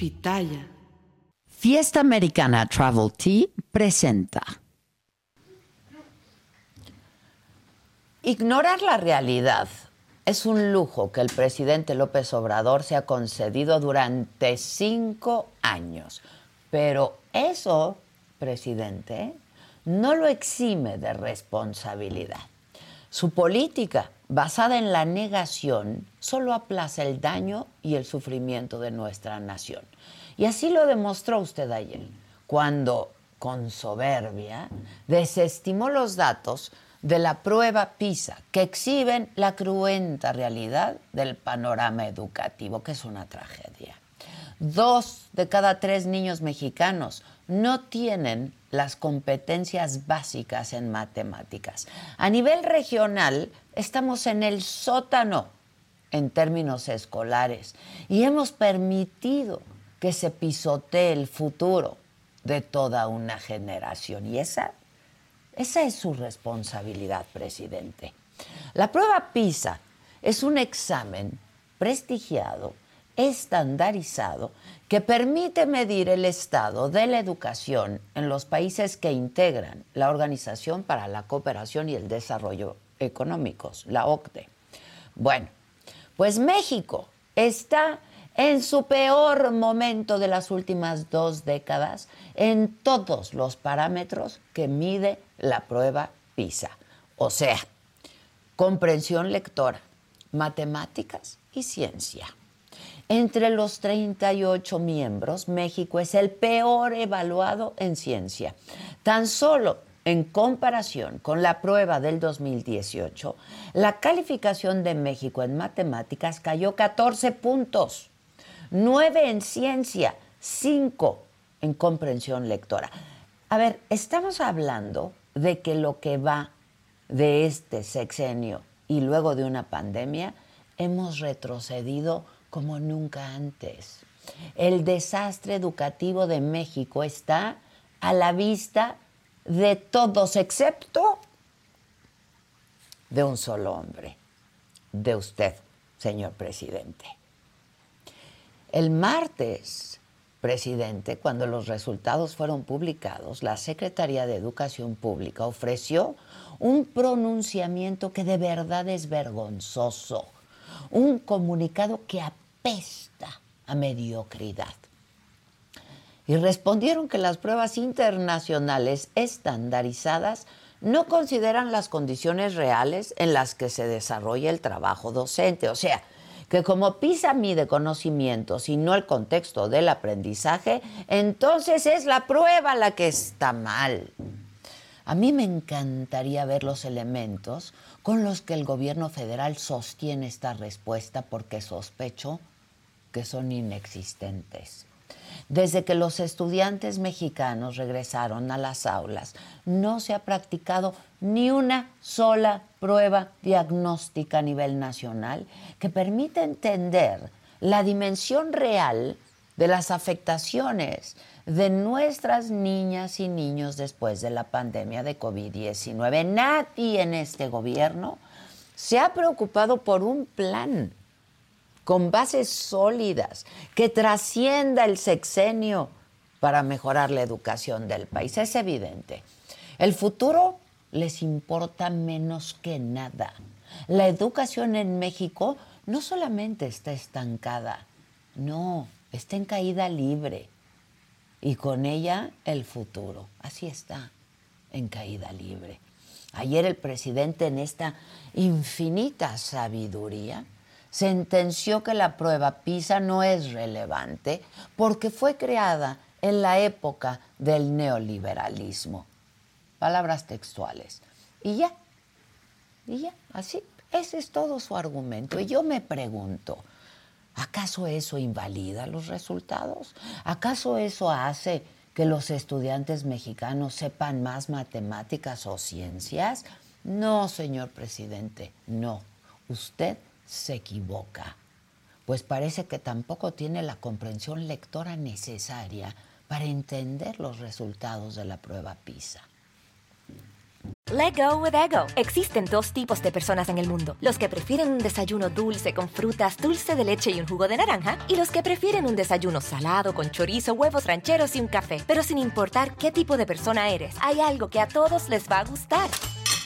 Pitaya. Fiesta Americana Travel Tea presenta. Ignorar la realidad es un lujo que el presidente López Obrador se ha concedido durante cinco años. Pero eso, presidente, no lo exime de responsabilidad. Su política, basada en la negación, solo aplaza el daño y el sufrimiento de nuestra nación. Y así lo demostró usted ayer, cuando, con soberbia, desestimó los datos de la prueba PISA, que exhiben la cruenta realidad del panorama educativo, que es una tragedia. Dos de cada tres niños mexicanos no tienen las competencias básicas en matemáticas. A nivel regional, estamos en el sótano en términos escolares y hemos permitido que se pisotee el futuro de toda una generación. Y esa, esa es su responsabilidad, presidente. La prueba PISA es un examen prestigiado estandarizado que permite medir el estado de la educación en los países que integran la Organización para la Cooperación y el Desarrollo Económicos, la OCDE. Bueno, pues México está en su peor momento de las últimas dos décadas en todos los parámetros que mide la prueba PISA, o sea, comprensión lectora, matemáticas y ciencia. Entre los 38 miembros, México es el peor evaluado en ciencia. Tan solo en comparación con la prueba del 2018, la calificación de México en matemáticas cayó 14 puntos, 9 en ciencia, 5 en comprensión lectora. A ver, estamos hablando de que lo que va de este sexenio y luego de una pandemia, hemos retrocedido como nunca antes. El desastre educativo de México está a la vista de todos, excepto de un solo hombre, de usted, señor presidente. El martes, presidente, cuando los resultados fueron publicados, la Secretaría de Educación Pública ofreció un pronunciamiento que de verdad es vergonzoso, un comunicado que apesta a mediocridad. Y respondieron que las pruebas internacionales estandarizadas no consideran las condiciones reales en las que se desarrolla el trabajo docente. O sea, que como PISA mide conocimientos y no el contexto del aprendizaje, entonces es la prueba la que está mal. A mí me encantaría ver los elementos con los que el gobierno federal sostiene esta respuesta porque sospecho que son inexistentes. Desde que los estudiantes mexicanos regresaron a las aulas, no se ha practicado ni una sola prueba diagnóstica a nivel nacional que permita entender la dimensión real de las afectaciones de nuestras niñas y niños después de la pandemia de COVID-19. Nadie en este gobierno se ha preocupado por un plan con bases sólidas, que trascienda el sexenio para mejorar la educación del país. Es evidente. El futuro les importa menos que nada. La educación en México no solamente está estancada, no, está en caída libre. Y con ella el futuro. Así está, en caída libre. Ayer el presidente en esta infinita sabiduría sentenció que la prueba PISA no es relevante porque fue creada en la época del neoliberalismo. Palabras textuales. Y ya, y ya, así. Ese es todo su argumento. Y yo me pregunto, ¿acaso eso invalida los resultados? ¿Acaso eso hace que los estudiantes mexicanos sepan más matemáticas o ciencias? No, señor presidente, no. Usted se equivoca, pues parece que tampoco tiene la comprensión lectora necesaria para entender los resultados de la prueba PISA. Let go with ego. Existen dos tipos de personas en el mundo: los que prefieren un desayuno dulce con frutas, dulce de leche y un jugo de naranja, y los que prefieren un desayuno salado con chorizo, huevos rancheros y un café. Pero sin importar qué tipo de persona eres, hay algo que a todos les va a gustar.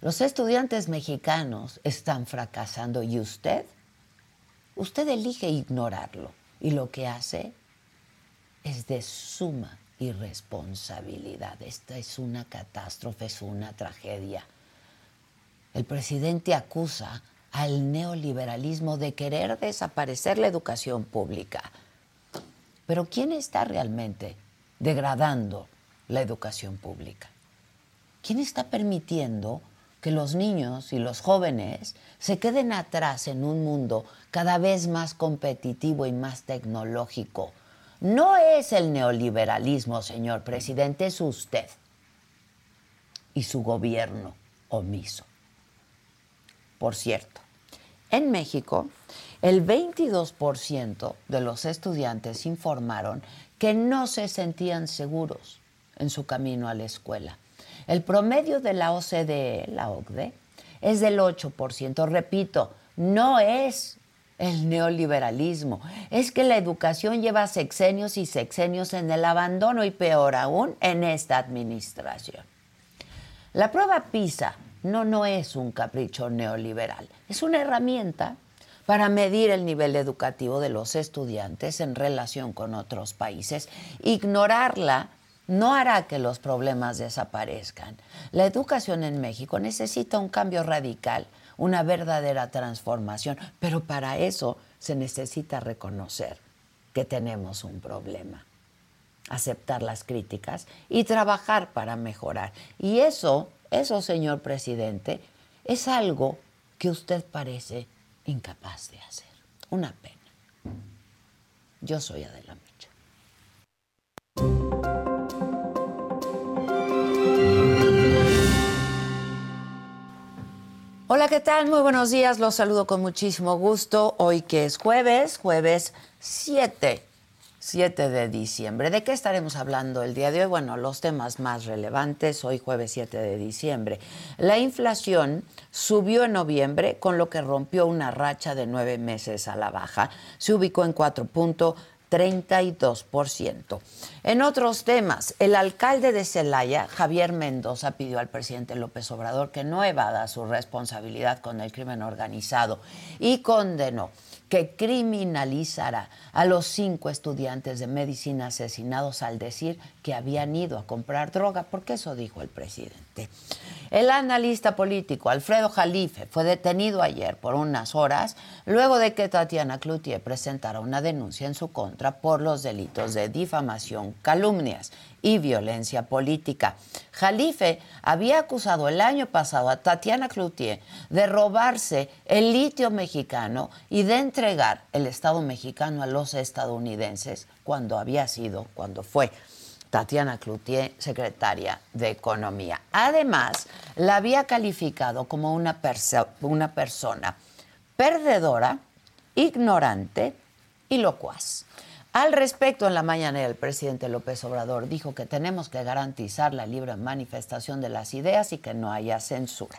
Los estudiantes mexicanos están fracasando y usted, usted elige ignorarlo y lo que hace es de suma irresponsabilidad. Esta es una catástrofe, es una tragedia. El presidente acusa al neoliberalismo de querer desaparecer la educación pública. Pero ¿quién está realmente degradando la educación pública? ¿Quién está permitiendo que los niños y los jóvenes se queden atrás en un mundo cada vez más competitivo y más tecnológico. No es el neoliberalismo, señor presidente, es usted y su gobierno omiso. Por cierto, en México, el 22% de los estudiantes informaron que no se sentían seguros en su camino a la escuela. El promedio de la OCDE, la OCDE, es del 8%. Repito, no es el neoliberalismo, es que la educación lleva sexenios y sexenios en el abandono y peor aún en esta administración. La prueba PISA no, no es un capricho neoliberal, es una herramienta para medir el nivel educativo de los estudiantes en relación con otros países. Ignorarla no hará que los problemas desaparezcan. La educación en México necesita un cambio radical, una verdadera transformación, pero para eso se necesita reconocer que tenemos un problema, aceptar las críticas y trabajar para mejorar. Y eso, eso, señor presidente, es algo que usted parece incapaz de hacer. Una pena. Yo soy Adela Hola, ¿qué tal? Muy buenos días. Los saludo con muchísimo gusto. Hoy que es jueves, jueves 7, 7 de diciembre. ¿De qué estaremos hablando el día de hoy? Bueno, los temas más relevantes, hoy jueves 7 de diciembre. La inflación subió en noviembre, con lo que rompió una racha de nueve meses a la baja. Se ubicó en 4.32%. 32%. En otros temas, el alcalde de Celaya, Javier Mendoza, pidió al presidente López Obrador que no evada su responsabilidad con el crimen organizado y condenó que criminalizará a los cinco estudiantes de medicina asesinados al decir que habían ido a comprar droga, porque eso dijo el presidente. El analista político Alfredo Jalife fue detenido ayer por unas horas luego de que Tatiana Cloutier presentara una denuncia en su contra por los delitos de difamación, calumnias y violencia política. Jalife había acusado el año pasado a Tatiana Cloutier de robarse el litio mexicano y de entregar el Estado mexicano a los estadounidenses cuando había sido, cuando fue Tatiana Cloutier, secretaria de Economía. Además, la había calificado como una, una persona perdedora, ignorante y locuaz. Al respecto, en la mañana el presidente López Obrador dijo que tenemos que garantizar la libre manifestación de las ideas y que no haya censura.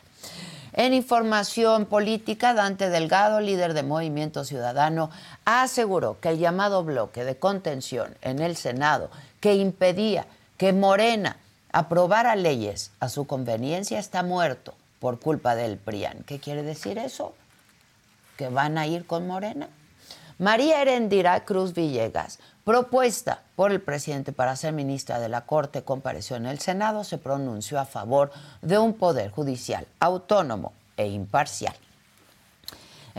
En información política, Dante Delgado, líder de Movimiento Ciudadano, aseguró que el llamado bloque de contención en el Senado que impedía que Morena aprobara leyes a su conveniencia está muerto por culpa del PRIAN. ¿Qué quiere decir eso? ¿Que van a ir con Morena? María Herendira Cruz Villegas, propuesta por el presidente para ser ministra de la Corte, compareció en el Senado, se pronunció a favor de un poder judicial autónomo e imparcial.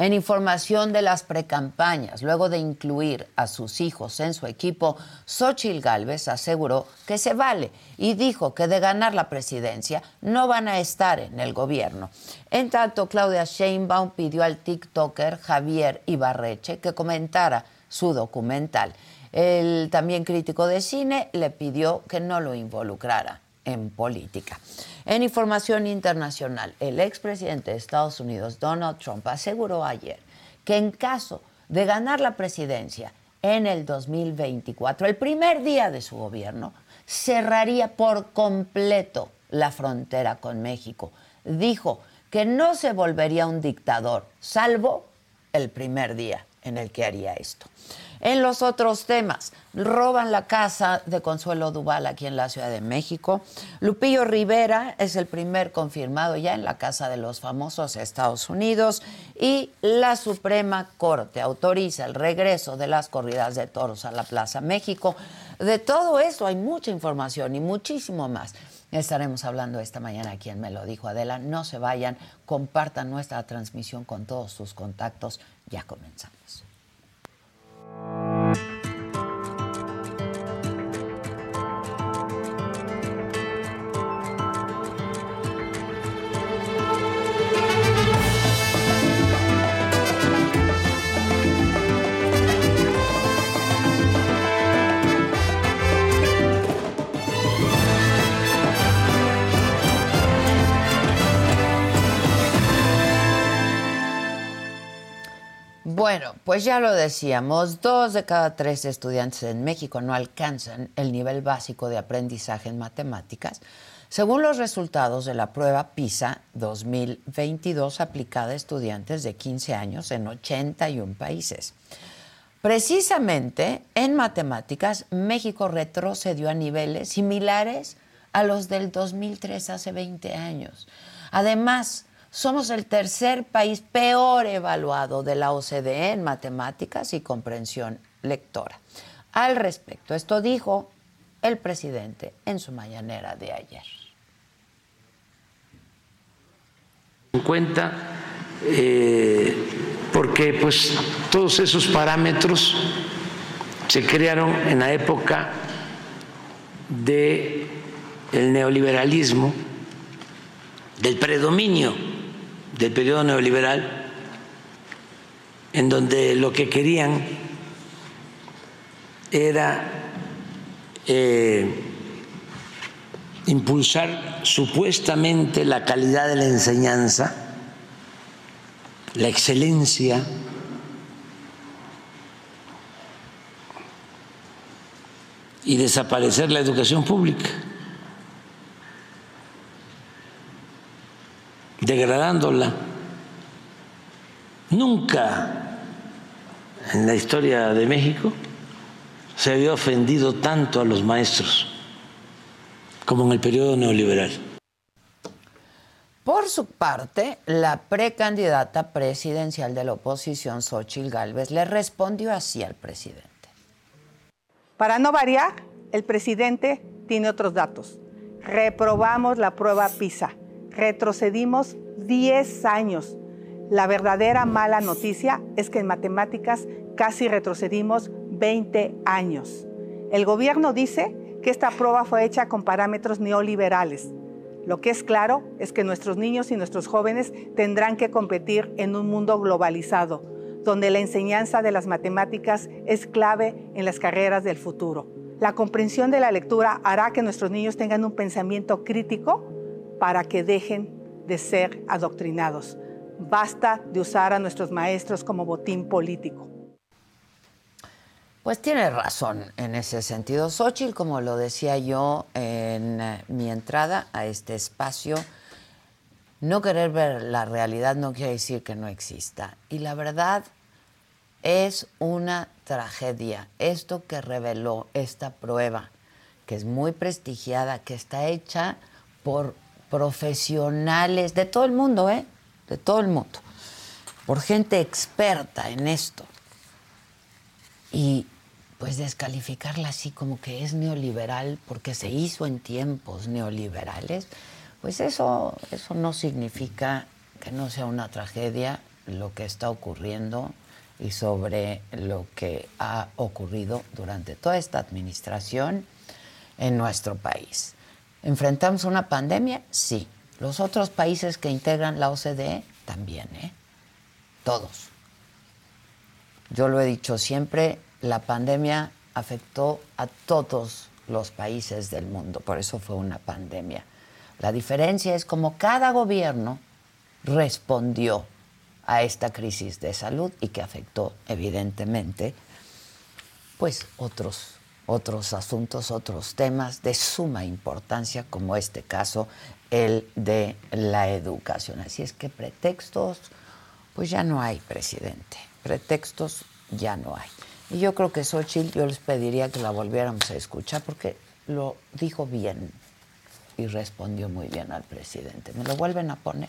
En información de las precampañas, luego de incluir a sus hijos en su equipo, Xochil Gálvez aseguró que se vale y dijo que de ganar la presidencia no van a estar en el gobierno. En tanto, Claudia Sheinbaum pidió al TikToker Javier Ibarreche que comentara su documental. El también crítico de cine le pidió que no lo involucrara en política. En información internacional, el expresidente de Estados Unidos, Donald Trump, aseguró ayer que en caso de ganar la presidencia en el 2024, el primer día de su gobierno, cerraría por completo la frontera con México. Dijo que no se volvería un dictador, salvo el primer día en el que haría esto. En los otros temas, roban la casa de Consuelo Duval aquí en la Ciudad de México. Lupillo Rivera es el primer confirmado ya en la Casa de los Famosos Estados Unidos y la Suprema Corte autoriza el regreso de las corridas de toros a la Plaza México. De todo eso hay mucha información y muchísimo más. Estaremos hablando esta mañana quien Me lo dijo Adela. No se vayan, compartan nuestra transmisión con todos sus contactos. Ya comenzamos. Thank you. Bueno, pues ya lo decíamos, dos de cada tres estudiantes en México no alcanzan el nivel básico de aprendizaje en matemáticas, según los resultados de la prueba PISA 2022 aplicada a estudiantes de 15 años en 81 países. Precisamente en matemáticas, México retrocedió a niveles similares a los del 2003 hace 20 años. Además, somos el tercer país peor evaluado de la OCDE en matemáticas y comprensión lectora. Al respecto, esto dijo el presidente en su mañanera de ayer. En cuenta, eh, porque pues todos esos parámetros se crearon en la época del neoliberalismo, del predominio del periodo neoliberal, en donde lo que querían era eh, impulsar supuestamente la calidad de la enseñanza, la excelencia, y desaparecer la educación pública. Degradándola. Nunca en la historia de México se había ofendido tanto a los maestros como en el periodo neoliberal. Por su parte, la precandidata presidencial de la oposición, Xochil Gálvez, le respondió así al presidente. Para no variar, el presidente tiene otros datos. Reprobamos la prueba PISA retrocedimos 10 años. La verdadera mala noticia es que en matemáticas casi retrocedimos 20 años. El gobierno dice que esta prueba fue hecha con parámetros neoliberales. Lo que es claro es que nuestros niños y nuestros jóvenes tendrán que competir en un mundo globalizado, donde la enseñanza de las matemáticas es clave en las carreras del futuro. La comprensión de la lectura hará que nuestros niños tengan un pensamiento crítico para que dejen de ser adoctrinados. Basta de usar a nuestros maestros como botín político. Pues tiene razón en ese sentido. Xochitl, como lo decía yo en eh, mi entrada a este espacio, no querer ver la realidad no quiere decir que no exista. Y la verdad es una tragedia. Esto que reveló esta prueba, que es muy prestigiada, que está hecha por profesionales de todo el mundo, ¿eh? De todo el mundo. Por gente experta en esto y pues descalificarla así como que es neoliberal porque se hizo en tiempos neoliberales, pues eso, eso no significa que no sea una tragedia lo que está ocurriendo y sobre lo que ha ocurrido durante toda esta administración en nuestro país. ¿Enfrentamos una pandemia? Sí. Los otros países que integran la OCDE también, ¿eh? Todos. Yo lo he dicho siempre, la pandemia afectó a todos los países del mundo, por eso fue una pandemia. La diferencia es como cada gobierno respondió a esta crisis de salud y que afectó evidentemente pues otros otros asuntos, otros temas de suma importancia como este caso el de la educación. Así es que pretextos pues ya no hay, presidente. Pretextos ya no hay. Y yo creo que Xochitl, yo les pediría que la volviéramos a escuchar porque lo dijo bien y respondió muy bien al presidente. ¿Me lo vuelven a poner?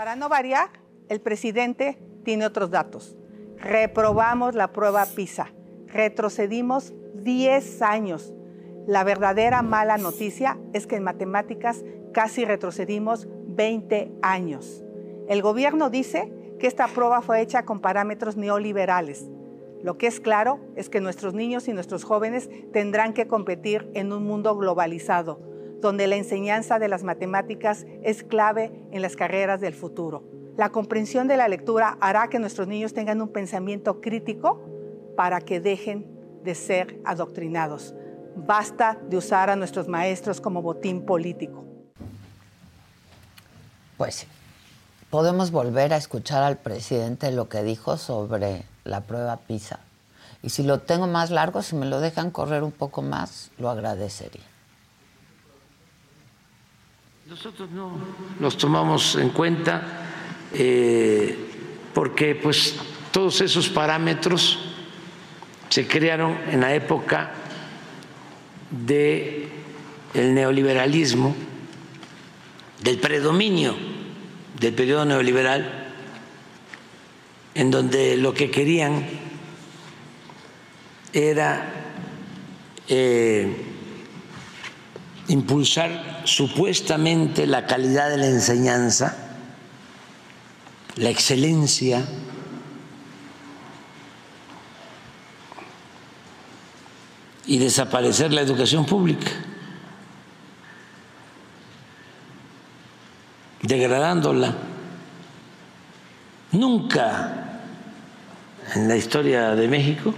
Para no variar, el presidente tiene otros datos. Reprobamos la prueba PISA. Retrocedimos 10 años. La verdadera mala noticia es que en matemáticas casi retrocedimos 20 años. El gobierno dice que esta prueba fue hecha con parámetros neoliberales. Lo que es claro es que nuestros niños y nuestros jóvenes tendrán que competir en un mundo globalizado donde la enseñanza de las matemáticas es clave en las carreras del futuro. La comprensión de la lectura hará que nuestros niños tengan un pensamiento crítico para que dejen de ser adoctrinados. Basta de usar a nuestros maestros como botín político. Pues podemos volver a escuchar al presidente lo que dijo sobre la prueba PISA. Y si lo tengo más largo, si me lo dejan correr un poco más, lo agradecería. Nosotros no los tomamos en cuenta eh, porque pues todos esos parámetros se crearon en la época del neoliberalismo, del predominio del periodo neoliberal, en donde lo que querían era eh, impulsar supuestamente la calidad de la enseñanza, la excelencia, y desaparecer la educación pública, degradándola. Nunca en la historia de México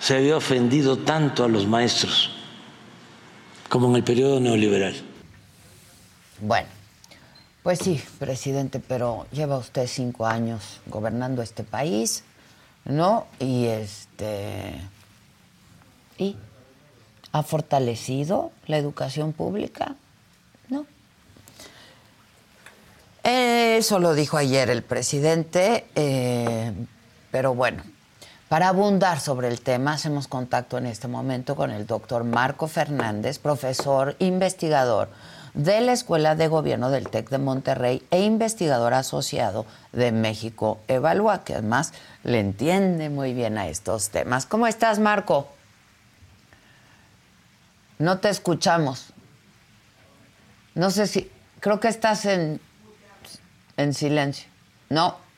se había ofendido tanto a los maestros como en el periodo neoliberal. Bueno, pues sí, presidente, pero lleva usted cinco años gobernando este país, ¿no? Y este. ¿Y? ¿Ha fortalecido la educación pública? No. Eso lo dijo ayer el presidente, eh, pero bueno, para abundar sobre el tema, hacemos contacto en este momento con el doctor Marco Fernández, profesor investigador de la Escuela de Gobierno del TEC de Monterrey e investigador asociado de México Evalúa, que además le entiende muy bien a estos temas. ¿Cómo estás, Marco? No te escuchamos. No sé si, creo que estás en, en silencio. No.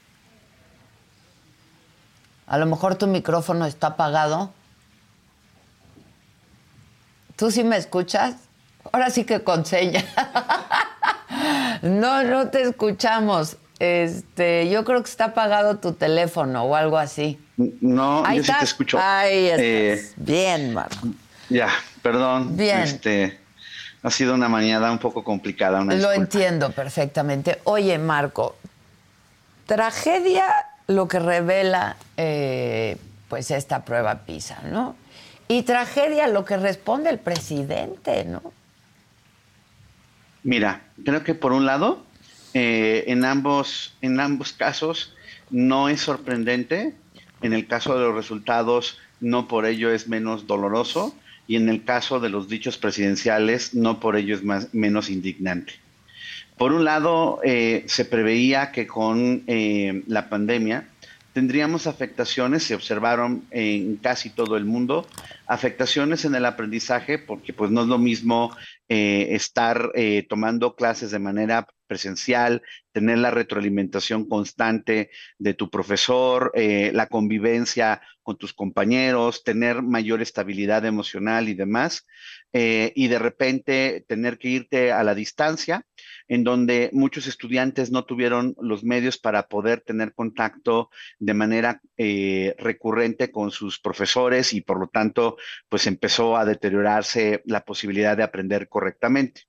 A lo mejor tu micrófono está apagado. ¿Tú sí me escuchas? Ahora sí que con señas. no, no te escuchamos. Este, yo creo que está apagado tu teléfono o algo así. No, yo sí te escucho. Ahí estás. Eh, Bien, Marco. Ya, perdón. Bien. Este, ha sido una mañana un poco complicada. Lo entiendo perfectamente. Oye, Marco, tragedia lo que revela eh, pues esta prueba PISA, ¿no? Y tragedia lo que responde el presidente, ¿no? Mira, creo que por un lado, eh, en, ambos, en ambos casos no es sorprendente. En el caso de los resultados, no por ello es menos doloroso. Y en el caso de los dichos presidenciales, no por ello es más, menos indignante. Por un lado, eh, se preveía que con eh, la pandemia tendríamos afectaciones, se observaron en casi todo el mundo, afectaciones en el aprendizaje, porque pues no es lo mismo eh, estar tomando clases de manera presencial, tener la retroalimentación constante de tu profesor, la convivencia con tus compañeros, tener mayor estabilidad emocional y demás, y de repente tener que irte a la distancia en donde muchos estudiantes no tuvieron los medios para poder tener contacto de manera eh, recurrente con sus profesores y por lo tanto, pues empezó a deteriorarse la posibilidad de aprender correctamente.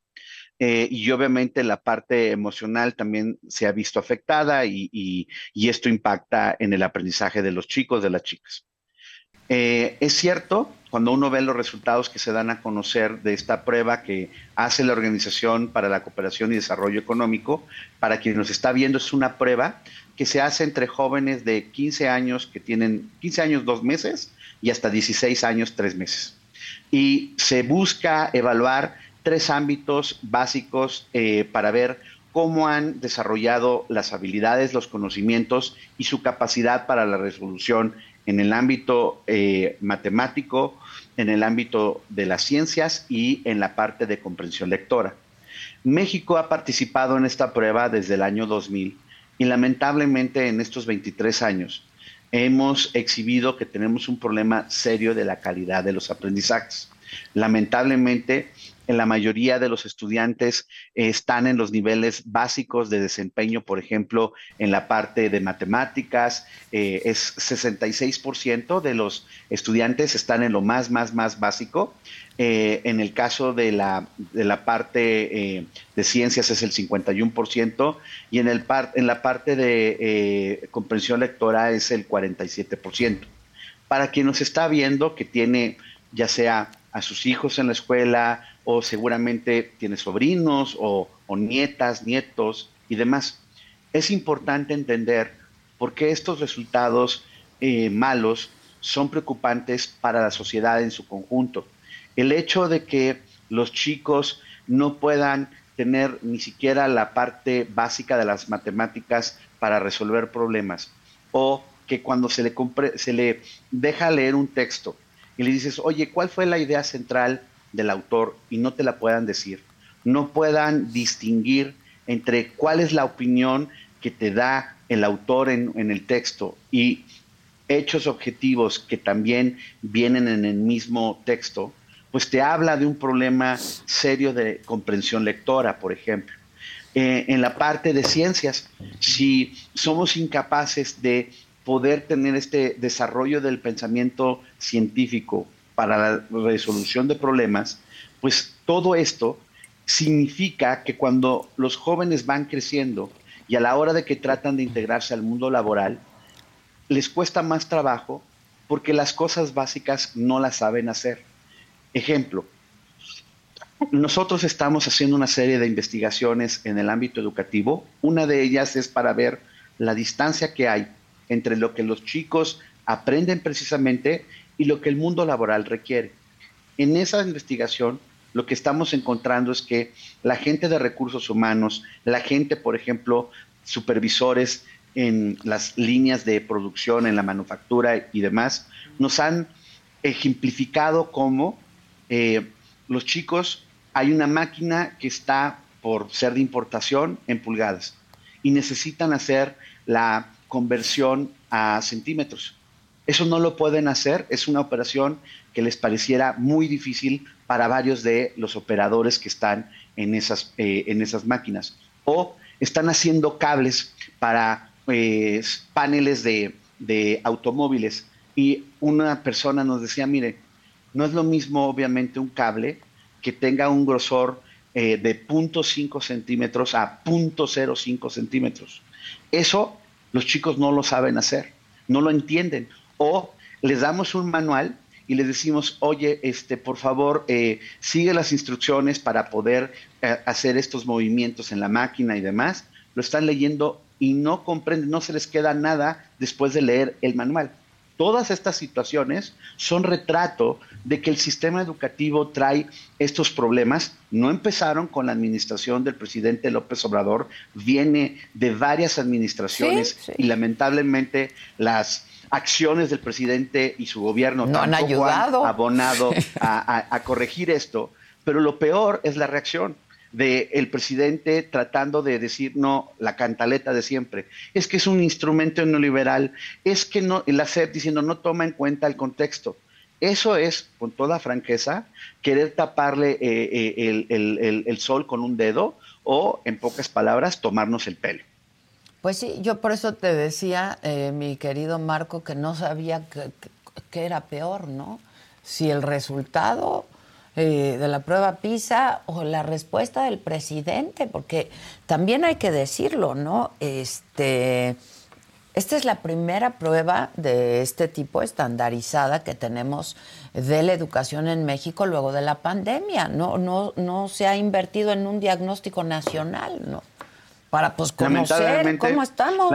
Eh, y obviamente la parte emocional también se ha visto afectada y, esto impacta en el aprendizaje de los chicos, de las chicas. Eh, es cierto cuando uno ve los resultados que se dan a conocer de esta prueba que hace la Organización para la Cooperación y Desarrollo Económico, para quien nos está viendo, es una prueba que se hace entre jóvenes de 15 años que tienen 15 años, dos meses y hasta 16 años, tres meses. Y se busca evaluar tres ámbitos básicos eh, para ver cómo han desarrollado las habilidades, los conocimientos y su capacidad para la resolución en el ámbito eh, matemático, en el ámbito de las ciencias y en la parte de comprensión lectora. México ha participado en esta prueba desde el año 2000 y lamentablemente en estos 23 años hemos exhibido que tenemos un problema serio de la calidad de los aprendizajes. Lamentablemente, en la mayoría de los estudiantes eh, están en los niveles básicos de desempeño, por ejemplo, en la parte de matemáticas, eh, es 66% de los estudiantes están en lo más, más, más básico. Eh, en el caso de la, de la parte de ciencias es el 51% y en, el en la parte de comprensión lectora es el 47%. Para quien nos está viendo que tiene ya sea a sus hijos en la escuela o seguramente tiene sobrinos o, nietas, nietos y demás. Es importante entender por qué estos resultados eh, malos son preocupantes para la sociedad en su conjunto. El hecho de que los chicos no puedan tener ni siquiera la parte básica de las matemáticas para resolver problemas o que cuando se le, se le deja leer un texto y le dices, oye, ¿cuál fue la idea central del autor? Y no te la puedan decir. No puedan distinguir entre cuál es la opinión que te da el autor en, en el texto y hechos objetivos que también vienen en el mismo texto, pues te habla de un problema serio de comprensión lectora, por ejemplo. eh, en la parte de ciencias. Si somos incapaces de poder tener este desarrollo del pensamiento científico para la resolución de problemas, pues todo esto significa que cuando los jóvenes van creciendo y a la hora de que tratan de integrarse al mundo laboral, les cuesta más trabajo porque las cosas básicas no las saben hacer. Ejemplo, nosotros estamos haciendo una serie de investigaciones en el ámbito educativo. Una de ellas es para ver la distancia que hay entre lo que los chicos aprenden precisamente y lo que el mundo laboral requiere. En esa investigación lo que estamos encontrando es que la gente de recursos humanos, la gente, por ejemplo, supervisores en las líneas de producción, en la manufactura y demás, nos han ejemplificado cómo eh, los chicos, hay una máquina que está por ser de importación en pulgadas y necesitan hacer la conversión a centímetros. Eso no lo pueden hacer, es una operación que les pareciera muy difícil para varios de los operadores que están en esas, eh, en esas máquinas. O están haciendo cables para pues, paneles de, de automóviles y una persona nos decía, mire, no es lo mismo obviamente un cable que tenga un grosor eh, de 0.5 centímetros a 0.05 centímetros. Eso los chicos no lo saben hacer, no lo entienden. O les damos un manual y les decimos, oye, este, por favor, eh, sigue las instrucciones para poder eh, hacer estos movimientos en la máquina y demás. Lo están leyendo y no comprenden, no se les queda nada después de leer el manual. Todas estas situaciones son retrato de que el sistema educativo trae estos problemas. No empezaron con la administración del presidente López Obrador, viene de varias administraciones y lamentablemente las acciones del presidente y su gobierno no han ayudado han abonado a corregir esto. Pero lo peor es la reacción del presidente tratando de decir no, la cantaleta de siempre. Es que es un instrumento neoliberal, es que no, la SEP diciendo no toma en cuenta el contexto. Eso es, con toda franqueza, querer taparle eh, eh, el, sol con un dedo o, en pocas palabras, tomarnos el pelo. Pues sí, yo por eso te decía, eh, mi querido Marco, que no sabía qué era peor, ¿no? Si el resultado eh, de la prueba PISA o la respuesta del presidente, porque también hay que decirlo, ¿no? Este, esta es la primera prueba de este tipo estandarizada que tenemos de la educación en México luego de la pandemia. No, no, no se ha invertido en un diagnóstico nacional, ¿no? Para pues conocer cómo estamos.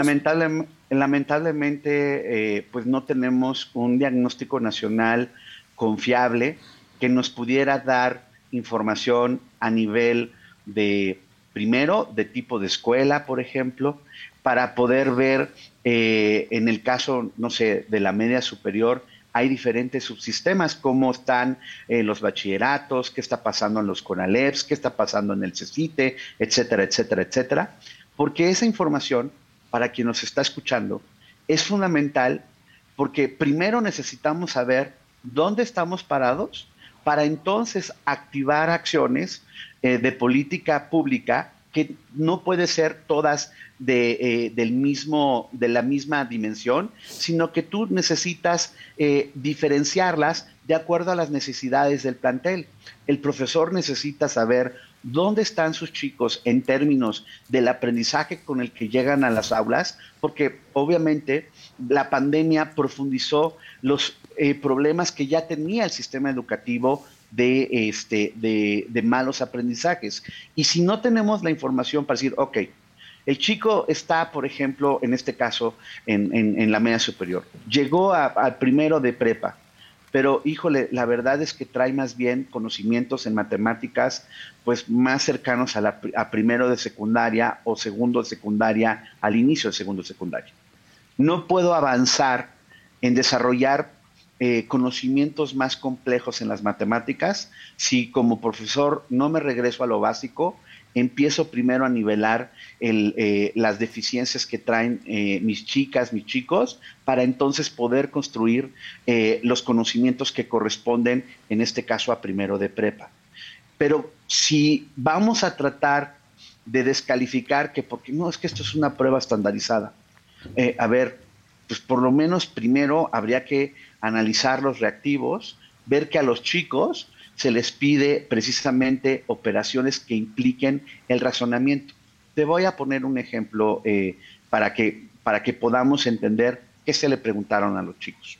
lamentablemente, eh, pues no tenemos un diagnóstico nacional confiable que nos pudiera dar información a nivel de, primero, de tipo de escuela, por ejemplo, para poder ver, eh, en el caso, no sé, de la media superior, hay diferentes subsistemas, cómo están eh, los bachilleratos, qué está pasando en los CONALEPS, qué está pasando en el CECITE, etcétera, etcétera, etcétera. Porque esa información, para quien nos está escuchando, es fundamental porque primero necesitamos saber dónde estamos parados para entonces activar acciones eh, de política pública que no puede ser todas de, eh, del mismo, de la misma dimensión, sino que tú necesitas eh, diferenciarlas de acuerdo a las necesidades del plantel. El profesor necesita saber dónde están sus chicos en términos del aprendizaje con el que llegan a las aulas, porque obviamente la pandemia profundizó los eh, problemas que ya tenía el sistema educativo de, este, de, malos aprendizajes. Y si no tenemos la información para decir, ok, el chico está, por ejemplo, en este caso, en, la media superior, llegó al primero de prepa, pero híjole, la verdad es que trae más bien conocimientos en matemáticas, pues más cercanos a, la, a primero de secundaria o segundo de secundaria al inicio de segundo de secundaria. No puedo avanzar en desarrollar eh, conocimientos más complejos en las matemáticas si como profesor no me regreso a lo básico, empiezo primero a nivelar eh, las deficiencias que traen eh, mis chicas, mis chicos, para entonces poder construir los conocimientos que corresponden, en este caso, a primero de prepa. Pero si vamos a tratar de descalificar que porque no, es que esto es una prueba estandarizada. A ver, pues por lo menos primero habría que analizar los reactivos, ver que a los chicos se les pide precisamente operaciones que impliquen el razonamiento. Te voy a poner un ejemplo eh, para, que, para que podamos entender qué se le preguntaron a los chicos.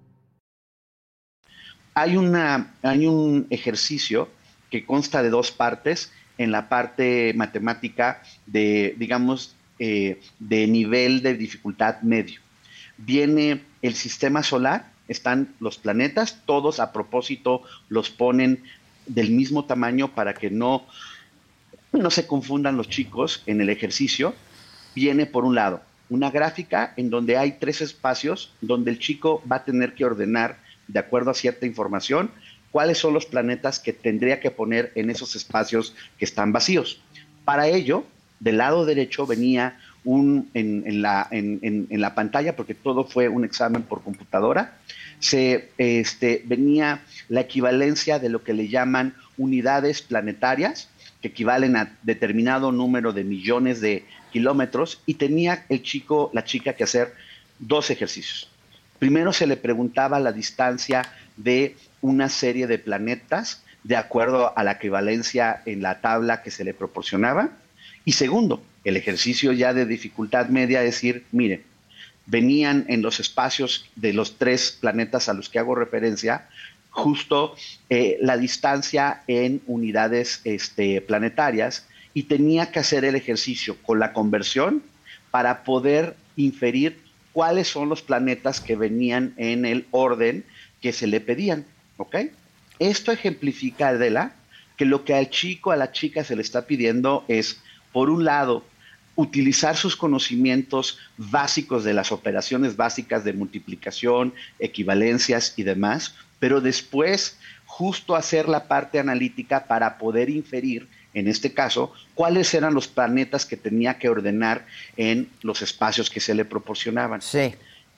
hay, una, hay un ejercicio que consta de dos partes. En la parte matemática de, digamos, eh, de nivel de dificultad medio. Viene el sistema solar, están los planetas, todos a propósito los ponen del mismo tamaño para que no, no se confundan los chicos en el ejercicio. Viene por un lado una gráfica en donde hay tres espacios donde el chico va a tener que ordenar de acuerdo a cierta información, cuáles son los planetas que tendría que poner en esos espacios que están vacíos. Para ello, del lado derecho venía un, en, la, en, la, pantalla, porque todo fue un examen por computadora, se, este, venía la equivalencia de lo que le llaman unidades planetarias, que equivalen a determinado número de millones de kilómetros, y tenía el chico, la chica que hacer dos ejercicios. Primero se le preguntaba la distancia de una serie de planetas de acuerdo a la equivalencia en la tabla que se le proporcionaba. Y segundo, el ejercicio ya de dificultad media, decir, mire, venían en los espacios de los tres planetas a los que hago referencia, justo eh, la distancia en unidades este, planetarias y tenía que hacer el ejercicio con la conversión para poder inferir cuáles son los planetas que venían en el orden que se le pedían. ¿Ok? Esto ejemplifica, Adela, que lo que al chico, a la chica se le está pidiendo es, por un lado, utilizar sus conocimientos básicos de las operaciones básicas de multiplicación, equivalencias y demás, pero después justo hacer la parte analítica para poder inferir en este caso, cuáles eran los planetas que tenía que ordenar en los espacios que se le proporcionaban. Sí.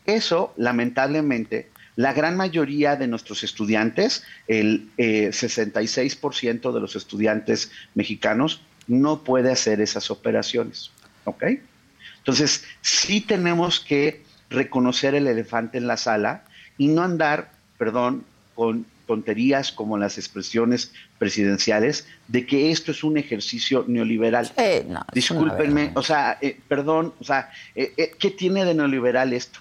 Eso, lamentablemente, la gran mayoría de nuestros estudiantes, el 66% eh, de los estudiantes mexicanos, no puede hacer esas operaciones. ¿Ok? Entonces, sí tenemos que reconocer el elefante en la sala y no andar, perdón, con tonterías como las expresiones presidenciales de que esto es un ejercicio neoliberal. Discúlpenme, o sea, eh, perdón, o sea, eh, eh, ¿qué tiene de neoliberal esto?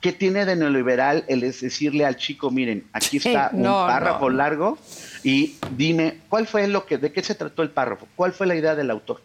¿Qué tiene de neoliberal el es decirle al chico, miren, aquí está un párrafo largo y dime, ¿cuál fue lo que, de qué se trató el párrafo? ¿Cuál fue la idea del autor?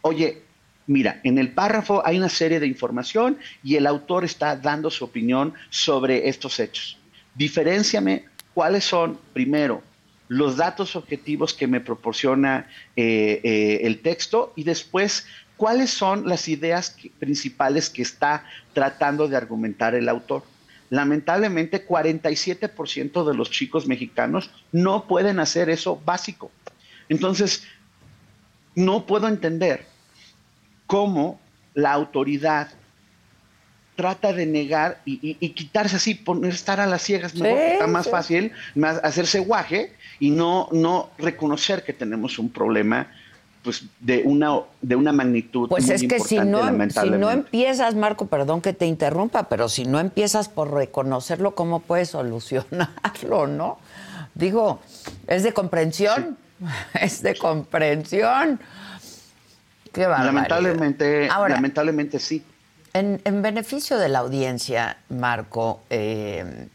Oye, mira, en el párrafo hay una serie de información y el autor está dando su opinión sobre estos hechos. Diferenciame cuáles son, primero, los datos objetivos que me proporciona eh, eh, el texto y después cuáles son las ideas principales que está tratando de argumentar el autor. Lamentablemente, 47% de los chicos mexicanos no pueden hacer eso básico. Entonces, no puedo entender cómo la autoridad trata de negar y, quitarse así, poner, estar a las ciegas, está más fácil más hacerse guaje y no, no reconocer que tenemos un problema pues de una de una magnitud pues es que si no si no empiezas Marco perdón que te interrumpa pero si no empiezas por reconocerlo cómo puedes solucionarlo no digo es de comprensión es de comprensión. Qué lamentablemente, lamentablemente sí. En, beneficio de la audiencia, Marco, eh,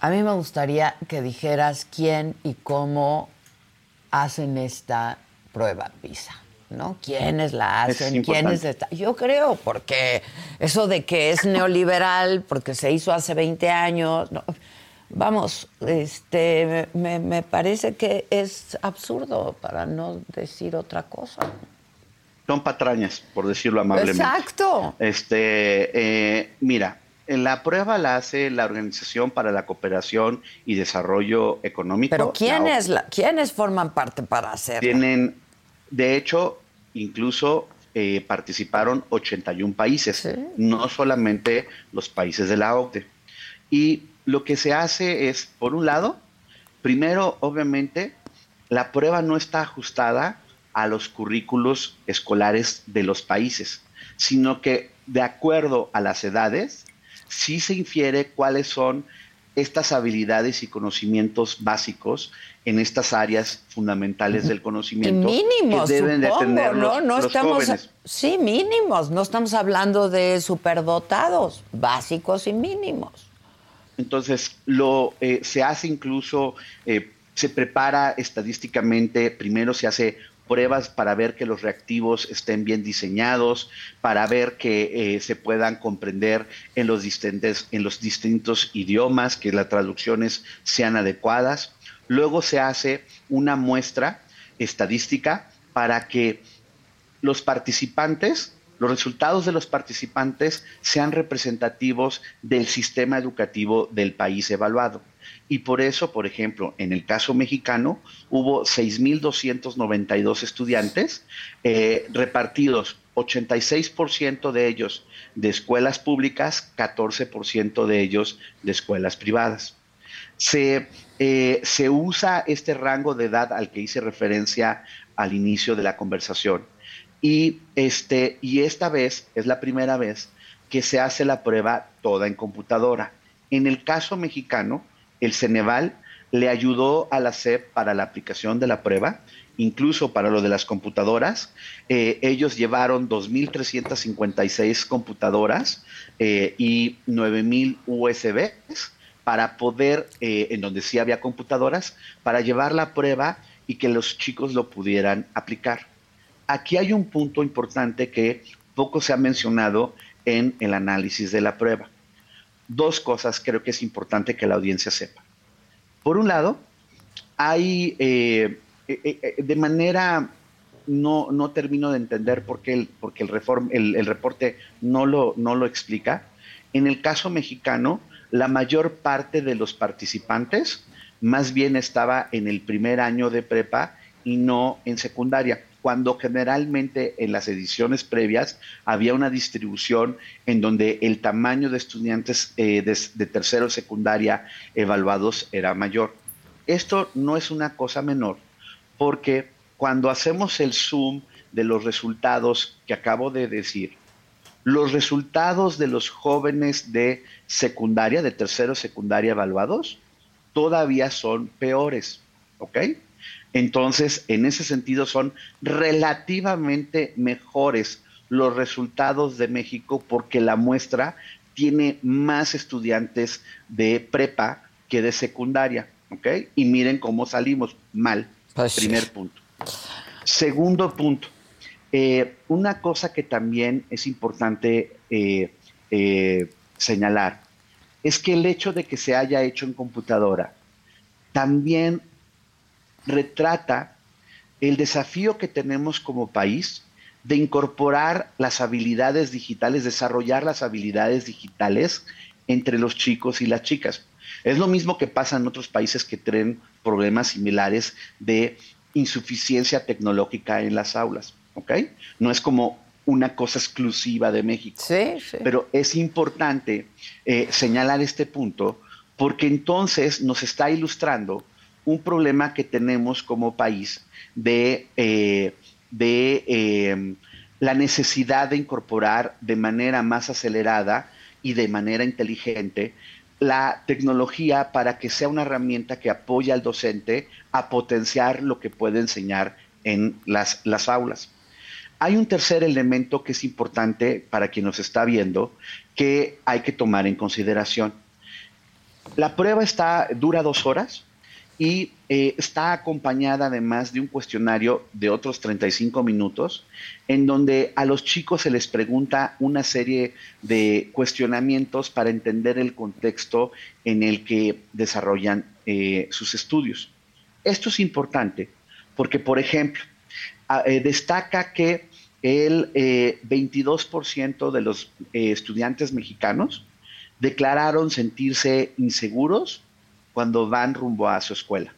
a mí me gustaría que dijeras quién y cómo hacen esta prueba PISA. ¿no? ¿Quiénes la hacen? ¿Quiénes está? Yo creo, porque eso de que es neoliberal, porque se hizo hace 20 años, vamos, este, me, parece que es absurdo, para no decir otra cosa. Son patrañas, por decirlo amablemente. Exacto. Este, eh, mira, la prueba la hace la Organización para la Cooperación y Desarrollo Económico. Pero ¿quiénes, ¿quiénes forman parte para hacerlo? Tienen, de hecho, incluso eh, participaron 81 países, no solamente los países de la OCDE. Y lo que se hace es, por un lado, primero, obviamente, la prueba no está ajustada a los currículos escolares de los países, sino que de acuerdo a las edades, sí se infiere cuáles son estas habilidades y conocimientos básicos en estas áreas fundamentales del conocimiento mínimos, que deben de tener ¿no? no estamos, Sí, mínimos. No estamos hablando de superdotados, básicos y mínimos. Entonces, lo eh, se hace incluso, eh, se prepara estadísticamente, primero se hace pruebas para ver que los reactivos estén bien diseñados, para ver que eh, se puedan comprender en los, distintos, en los distintos idiomas, que las traducciones sean adecuadas. Luego se hace una muestra estadística para que los participantes, los resultados de los participantes sean representativos del sistema educativo del país evaluado. Y por eso, por ejemplo, en el caso mexicano, hubo 6.292 estudiantes eh, repartidos, 86% de ellos de escuelas públicas, 14% de ellos de escuelas privadas. Se, eh, se usa este rango de edad al que hice referencia al inicio de la conversación. Y, este, y esta vez es la primera vez que se hace la prueba toda en computadora. En el caso mexicano, el Ceneval le ayudó a la SEP para la aplicación de la prueba, incluso para lo de las computadoras. Eh, ellos llevaron 2.356 computadoras eh, y 9.000 USBs para poder, eh, en donde sí había computadoras, para llevar la prueba y que los chicos lo pudieran aplicar. Aquí hay un punto importante que poco se ha mencionado en el análisis de la prueba dos cosas creo que es importante que la audiencia sepa. Por un lado, hay eh, eh, eh, de manera no, no termino de entender por qué el, porque el, reform, el, reporte no lo, no lo explica. En el caso mexicano, la mayor parte de los participantes más bien estaba en el primer año de prepa y no en secundaria cuando generalmente en las ediciones previas había una distribución en donde el tamaño de estudiantes eh, de, tercero secundaria evaluados era mayor. Esto no es una cosa menor, porque cuando hacemos el zoom de los resultados que acabo de decir, los resultados de los jóvenes de secundaria, de tercero secundaria evaluados, todavía son peores, ¿ok? Entonces, en ese sentido, son relativamente mejores los resultados de México porque la muestra tiene más estudiantes de prepa que de secundaria, ¿ok? Y miren cómo salimos mal. Pues primer punto. Segundo punto, eh, una cosa que también es importante eh, eh, señalar es que el hecho de que se haya hecho en computadora también retrata el desafío que tenemos como país de incorporar las habilidades digitales, desarrollar las habilidades digitales entre los chicos y las chicas. Es lo mismo que pasa en otros países que tienen problemas similares de insuficiencia tecnológica en las aulas, ¿ok? No es como una cosa exclusiva de México. Sí, sí. Pero es importante eh, señalar este punto porque entonces nos está ilustrando un problema que tenemos como país de, eh, de eh, la necesidad de incorporar de manera más acelerada y de manera inteligente la tecnología para que sea una herramienta que apoye al docente a potenciar lo que puede enseñar en las, las aulas. Hay un tercer elemento que es importante para quien nos está viendo que hay que tomar en consideración. La prueba está, dura dos horas y eh, está acompañada además de un cuestionario de otros 35 minutos, en donde a los chicos se les pregunta una serie de cuestionamientos para entender el contexto en el que desarrollan eh, sus estudios. Esto es importante porque, por ejemplo, eh, destaca que el 22% de los estudiantes mexicanos declararon sentirse inseguros cuando van rumbo a su escuela.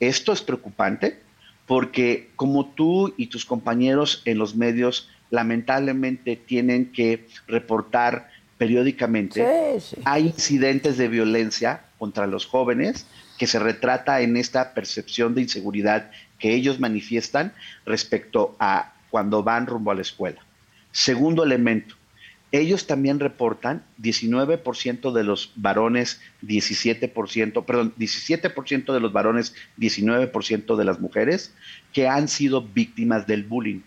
Esto es preocupante porque como tú y tus compañeros en los medios lamentablemente tienen que reportar periódicamente, hay incidentes de violencia contra los jóvenes que se retrata en esta percepción de inseguridad que ellos manifiestan respecto a cuando van rumbo a la escuela. Segundo elemento, ellos también reportan 19% de los varones, 17%, perdón, 17% de los varones, 19% de las mujeres que han sido víctimas del bullying.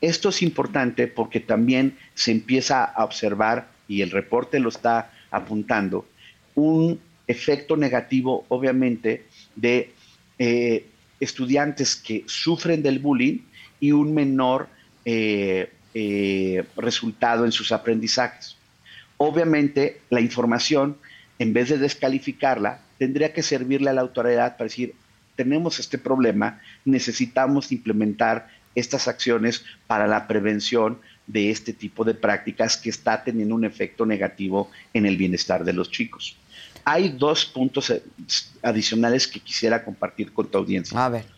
Esto es importante porque también se empieza a observar, y el reporte lo está apuntando, un efecto negativo, obviamente, de eh, estudiantes que sufren del bullying y un menor eh, eh, resultado en sus aprendizajes. Obviamente, la información, en vez de descalificarla, tendría que servirle a la autoridad para decir, tenemos este problema, necesitamos implementar estas acciones para la prevención de este tipo de prácticas que está teniendo un efecto negativo en el bienestar de los chicos. Hay dos puntos eh, adicionales que quisiera compartir con tu audiencia. A ver.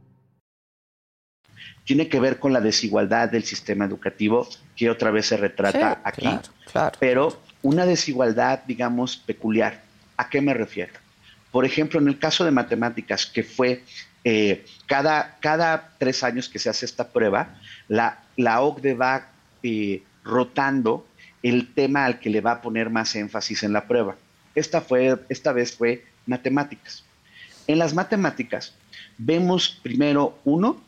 tiene que ver con la desigualdad del sistema educativo que otra vez se retrata aquí, pero una desigualdad, digamos, peculiar. ¿A qué me refiero? Por ejemplo, en el caso de matemáticas, que fue eh, cada, cada tres años que se hace esta prueba, la, la OCDE va eh, rotando el tema al que le va a poner más énfasis en la prueba. Esta, fue, esta vez fue matemáticas. En las matemáticas vemos primero, uno,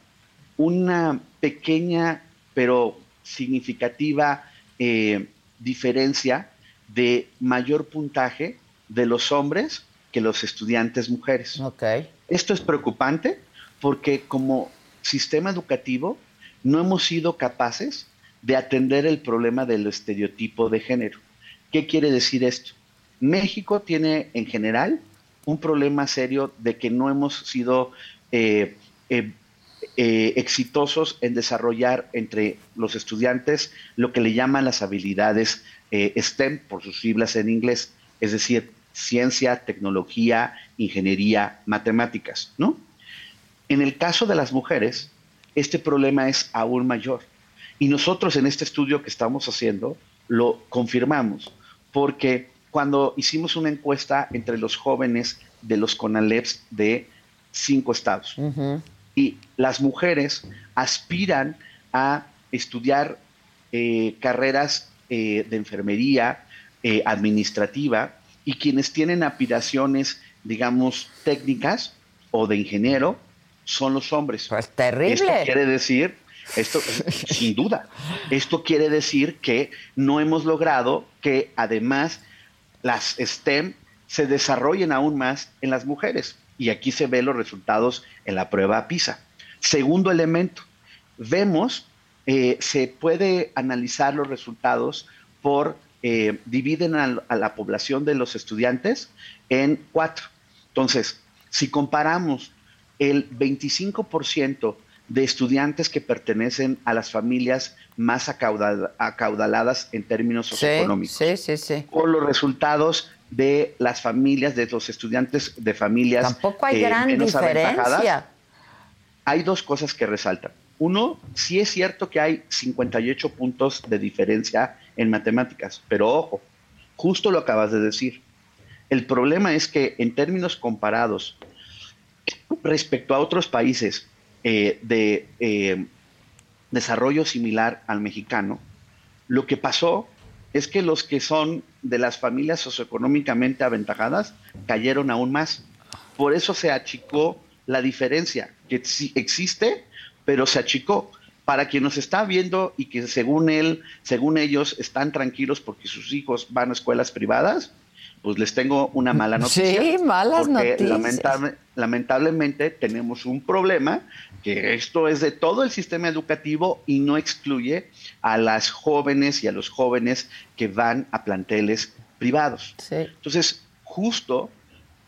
una pequeña pero significativa eh, diferencia de mayor puntaje de los hombres que los estudiantes mujeres. Okay. Esto es preocupante porque como sistema educativo no hemos sido capaces de atender el problema del estereotipo de género. ¿Qué quiere decir esto? México tiene en general un problema serio de que no hemos sido eh, eh, eh, exitosos en desarrollar entre los estudiantes lo que le llaman las habilidades eh, STEM, por sus siglas en inglés, es decir, ciencia, tecnología, ingeniería, matemáticas, ¿no? En el caso de las mujeres, este problema es aún mayor. Y nosotros en este estudio que estamos haciendo lo confirmamos, porque cuando hicimos una encuesta entre los jóvenes de los CONALEPS de cinco estados, y las mujeres aspiran a estudiar eh, carreras eh, de enfermería, eh, administrativa, y quienes tienen aspiraciones, digamos, técnicas o de ingeniero, son los hombres. Pues terrible. Esto quiere decir Esto, sin duda, esto quiere decir que no hemos logrado que además las STEM se desarrollen aún más en las mujeres. Y aquí se ven los resultados en la prueba PISA. Segundo elemento, vemos, eh, se puede analizar los resultados por, eh, dividen a la población de los estudiantes en cuatro. Entonces, si comparamos el 25% de estudiantes que pertenecen a las familias más acaudaladas en términos socioeconómicos. Sí, sí, sí, Con los resultados de las familias, de los estudiantes de familias. Tampoco hay eh, gran diferencia. Hay dos cosas que resaltan. Uno, sí es cierto que hay 58 puntos de diferencia en matemáticas, pero ojo, justo lo acabas de decir. El problema es que en términos comparados respecto a otros países eh, de eh, desarrollo similar al mexicano, lo que pasó es que los que son de las familias socioeconómicamente aventajadas cayeron aún más. Por eso se achicó la diferencia, que existe, pero se achicó. Para quien nos está viendo y que según él, según ellos, están tranquilos porque sus hijos van a escuelas privadas, pues les tengo una mala noticia. Sí, malas noticias. lamentablemente tenemos un problema, que esto es de todo el sistema educativo y no excluye a las jóvenes y a los jóvenes que van a planteles privados. Entonces, justo,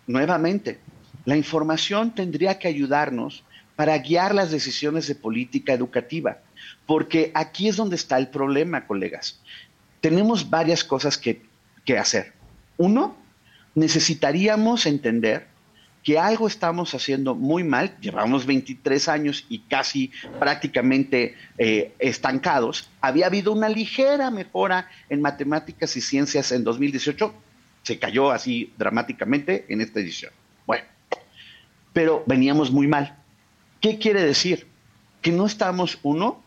nuevamente, la información tendría que ayudarnos para guiar las decisiones de política educativa, porque aquí es donde está el problema, colegas. Tenemos varias cosas que, que hacer. Uno, necesitaríamos entender que algo estamos haciendo muy mal, llevamos 23 años y casi prácticamente eh, estancados, había habido una ligera mejora en matemáticas y ciencias en 2018, se cayó así dramáticamente en esta edición. Bueno, pero veníamos muy mal. ¿Qué quiere decir? Que no estamos, uno,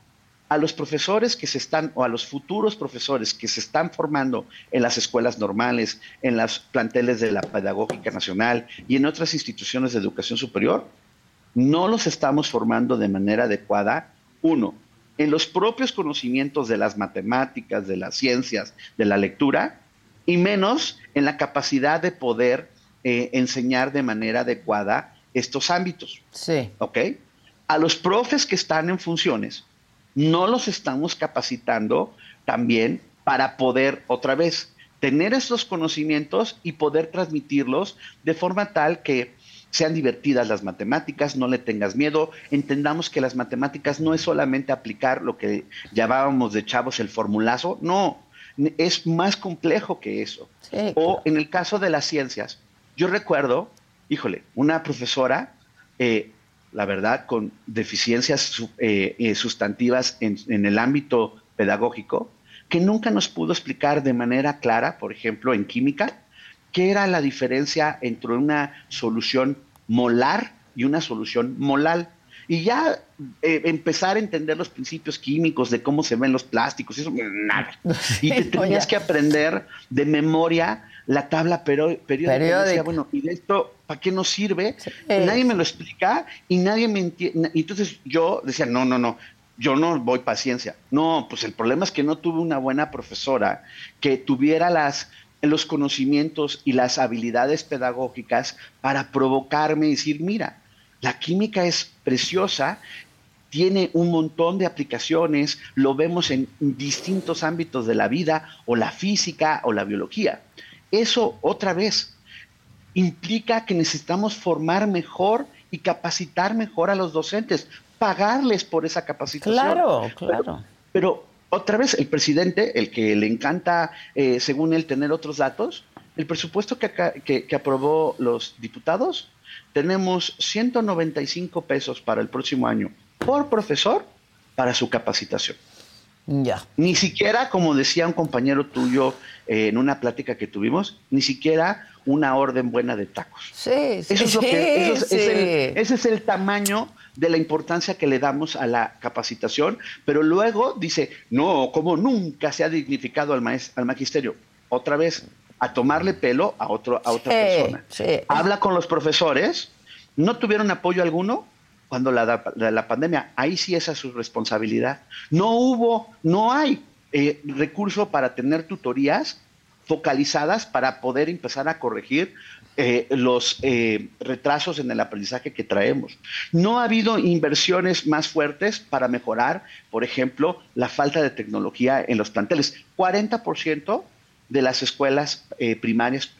a los profesores que se están, o a los futuros profesores que se están formando en las escuelas normales, en las planteles de la Pedagógica Nacional y en otras instituciones de educación superior, no los estamos formando de manera adecuada, uno, en los propios conocimientos de las matemáticas, de las ciencias, de la lectura, y menos en la capacidad de poder eh, enseñar de manera adecuada estos ámbitos. Sí. ¿Ok? A los profes que están en funciones, no los estamos capacitando también para poder otra vez tener estos conocimientos y poder transmitirlos de forma tal que sean divertidas las matemáticas, no le tengas miedo, entendamos que las matemáticas no es solamente aplicar lo que llamábamos de chavos el formulazo, no, es más complejo que eso. o en el caso de las ciencias, yo recuerdo, híjole, una profesora eh, la verdad, con deficiencias eh, eh, sustantivas en, el ámbito pedagógico, que nunca nos pudo explicar de manera clara, por ejemplo, en química, qué era la diferencia entre una solución molar y una solución molal. Y ya eh, empezar a entender los principios químicos de cómo se ven los plásticos, eso, nada. Y te tenías que aprender de memoria la tabla periódica. bueno, ¿y de esto para qué nos sirve? Nadie me lo explica y nadie me entiende. Entonces yo decía, no, no, no, yo no voy paciencia. No, pues el problema es que no tuve una buena profesora que tuviera las los conocimientos y las habilidades pedagógicas para provocarme y decir, mira, la química es preciosa, tiene un montón de aplicaciones, lo vemos en distintos ámbitos de la vida, o la física, o la biología. Eso otra vez implica que necesitamos formar mejor y capacitar mejor a los docentes, pagarles por esa capacitación. Claro, claro. Pero, otra vez, el presidente, el que le encanta, eh, según él, tener otros datos, el presupuesto que, que, aprobó los diputados, tenemos 195 pesos para el próximo año por profesor para su capacitación. Ya. Ni siquiera, como decía un compañero tuyo eh, en una plática que tuvimos, ni siquiera una orden buena de tacos. Sí, sí, ese es el tamaño de la importancia que le damos a la capacitación, pero luego dice, no, como nunca se ha dignificado al, al magisterio. Otra vez, a tomarle pelo a, otro, a otra persona. Habla con los profesores, no tuvieron apoyo alguno, cuando la, la, pandemia. Ahí sí esa es su responsabilidad. No hubo, no hay eh, recurso para tener tutorías focalizadas para poder empezar a corregir eh, los eh, retrasos en el aprendizaje que traemos. No ha habido inversiones más fuertes para mejorar, por ejemplo, la falta de tecnología en los planteles. 40% de las escuelas primarias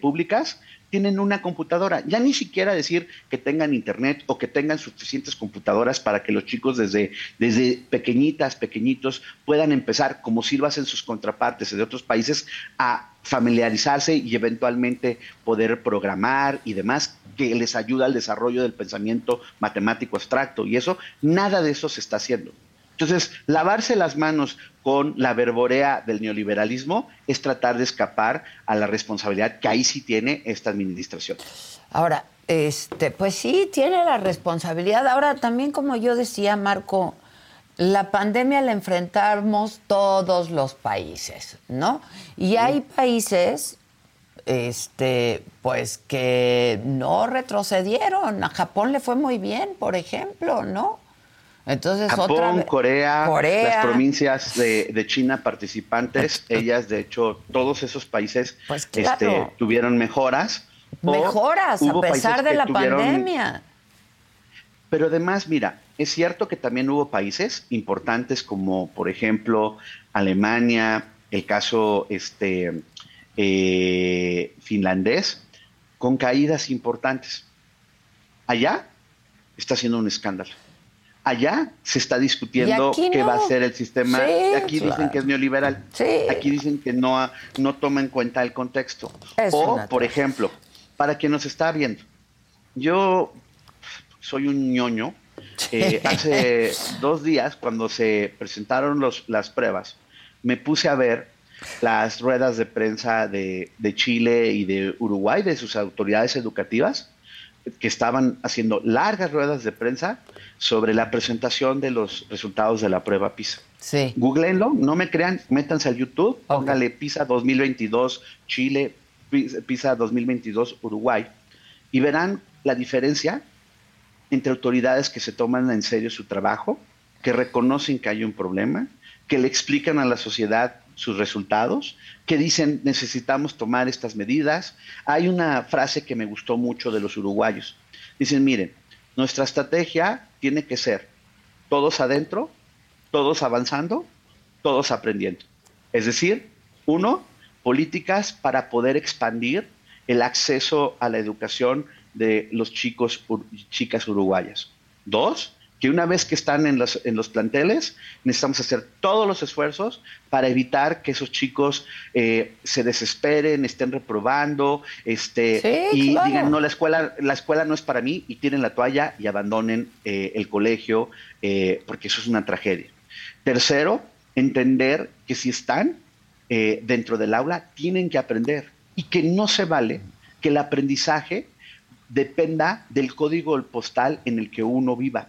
públicas tienen una computadora. Ya ni siquiera decir que tengan internet o que tengan suficientes computadoras para que los chicos desde, desde pequeñitas, pequeñitos, puedan empezar, como sirvas en sus contrapartes de otros países, a familiarizarse y eventualmente poder programar y demás, que les ayuda al desarrollo del pensamiento matemático abstracto. Y eso, nada de eso se está haciendo. Entonces, lavarse las manos con la verborea del neoliberalismo es tratar de escapar a la responsabilidad que ahí sí tiene esta administración. Ahora, este, pues sí, tiene la responsabilidad. Ahora, también como yo decía, Marco, la pandemia la enfrentamos todos los países, ¿no? Y hay países este, pues que no retrocedieron. A Japón le fue muy bien, por ejemplo, ¿no? Entonces, Japón, Corea, las provincias de, China participantes, ellas, de hecho, todos esos países pues este, tuvieron mejoras. Mejoras, a pesar de la pandemia. Pero además, mira, es cierto que también hubo países importantes como, por ejemplo, Alemania, el caso este, eh, finlandés, con caídas importantes. Allá está siendo un escándalo allá se está discutiendo qué va a ser el sistema. aquí dicen que es neoliberal. Aquí dicen que no, no toma en cuenta el contexto. o, por ejemplo, para quien nos está viendo, yo soy un ñoño. Eh, hace dos días, cuando se presentaron los, las pruebas, me puse a ver las ruedas de prensa de, de Chile y de Uruguay, de sus autoridades educativas, que estaban haciendo largas ruedas de prensa sobre la presentación de los resultados de la prueba PISA. Sí. Googleenlo, no me crean, métanse al YouTube, póngale PISA 2022 Chile, PISA 2022 Uruguay, y verán la diferencia entre autoridades que se toman en serio su trabajo, que reconocen que hay un problema, que le explican a la sociedad sus resultados, que dicen necesitamos tomar estas medidas. Hay una frase que me gustó mucho de los uruguayos. Dicen, miren, nuestra estrategia tiene que ser todos adentro, todos avanzando, todos aprendiendo. Es decir, uno, políticas para poder expandir el acceso a la educación de los chicos y chicas uruguayas. Dos, que una vez que están en los, en los planteles, necesitamos hacer todos los esfuerzos para evitar que esos chicos eh, se desesperen, estén reprobando, este, y digan, no, la escuela, la escuela no es para mí, y tiren la toalla y abandonen eh, el colegio, eh, porque eso es una tragedia. Tercero, entender que si están dentro del aula, tienen que aprender, y que no se vale que el aprendizaje dependa del código postal en el que uno viva.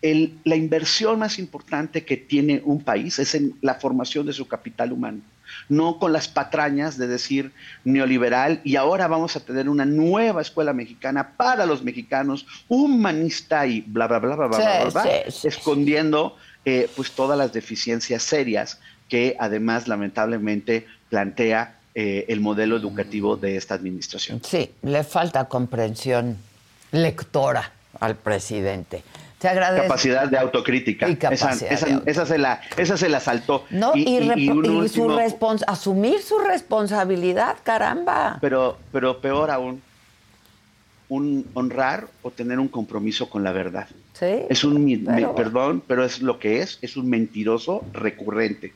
la inversión más importante que tiene un país es en la formación de su capital humano, no con las patrañas de decir neoliberal y ahora vamos a tener una nueva escuela mexicana para los mexicanos, humanista y bla, bla, bla, bla, bla, bla, escondiendo eh, pues todas las deficiencias serias que además lamentablemente plantea eh, el modelo educativo de esta administración. Sí, le falta comprensión lectora al presidente. Te agradezco. Capacidad de autocrítica. Y capacidad esa, de esa- auto- esa se la, esa se la saltó. No, y, su respons- asumir su responsabilidad, caramba. pero, pero peor aún, un honrar o tener un compromiso con la verdad. Sí. Es un, mi- Pero- me- perdón, pero es lo que es, es un mentiroso recurrente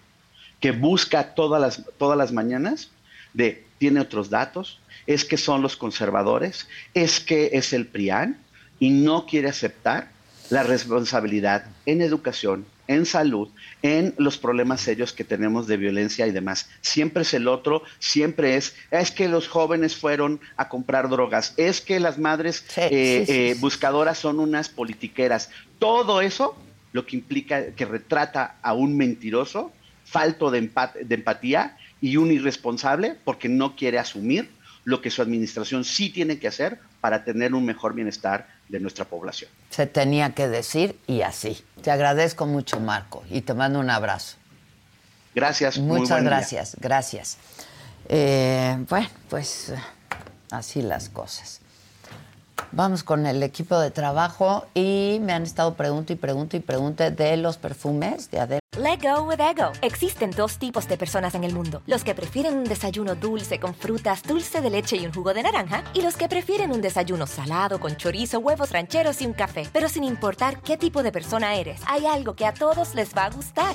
que busca todas las, todas las mañanas de, tiene otros datos, es que son los conservadores, es que es el PRIAN y no quiere aceptar la responsabilidad en educación, en salud, en los problemas serios que tenemos de violencia y demás. Siempre es el otro, siempre es, es que los jóvenes fueron a comprar drogas, es que las madres Sí, eh, sí, sí, eh, buscadoras son unas politiqueras. Todo eso lo que implica que retrata a un mentiroso, falto de, empat- de empatía y un irresponsable porque no quiere asumir lo que su administración sí tiene que hacer para tener un mejor bienestar de nuestra población. Se tenía que decir y así. Te agradezco mucho, Marco, y te mando un abrazo. Gracias. muy Muchas día. gracias, gracias. Eh, bueno, pues así las cosas. Vamos con el equipo de trabajo y me han estado pregunta y pregunta y pregunta de los perfumes de Adele. Let go with ego. Existen dos tipos de personas en el mundo: los que prefieren un desayuno dulce con frutas, dulce de leche y un jugo de naranja, y los que prefieren un desayuno salado con chorizo, huevos rancheros y un café. Pero sin importar qué tipo de persona eres, hay algo que a todos les va a gustar.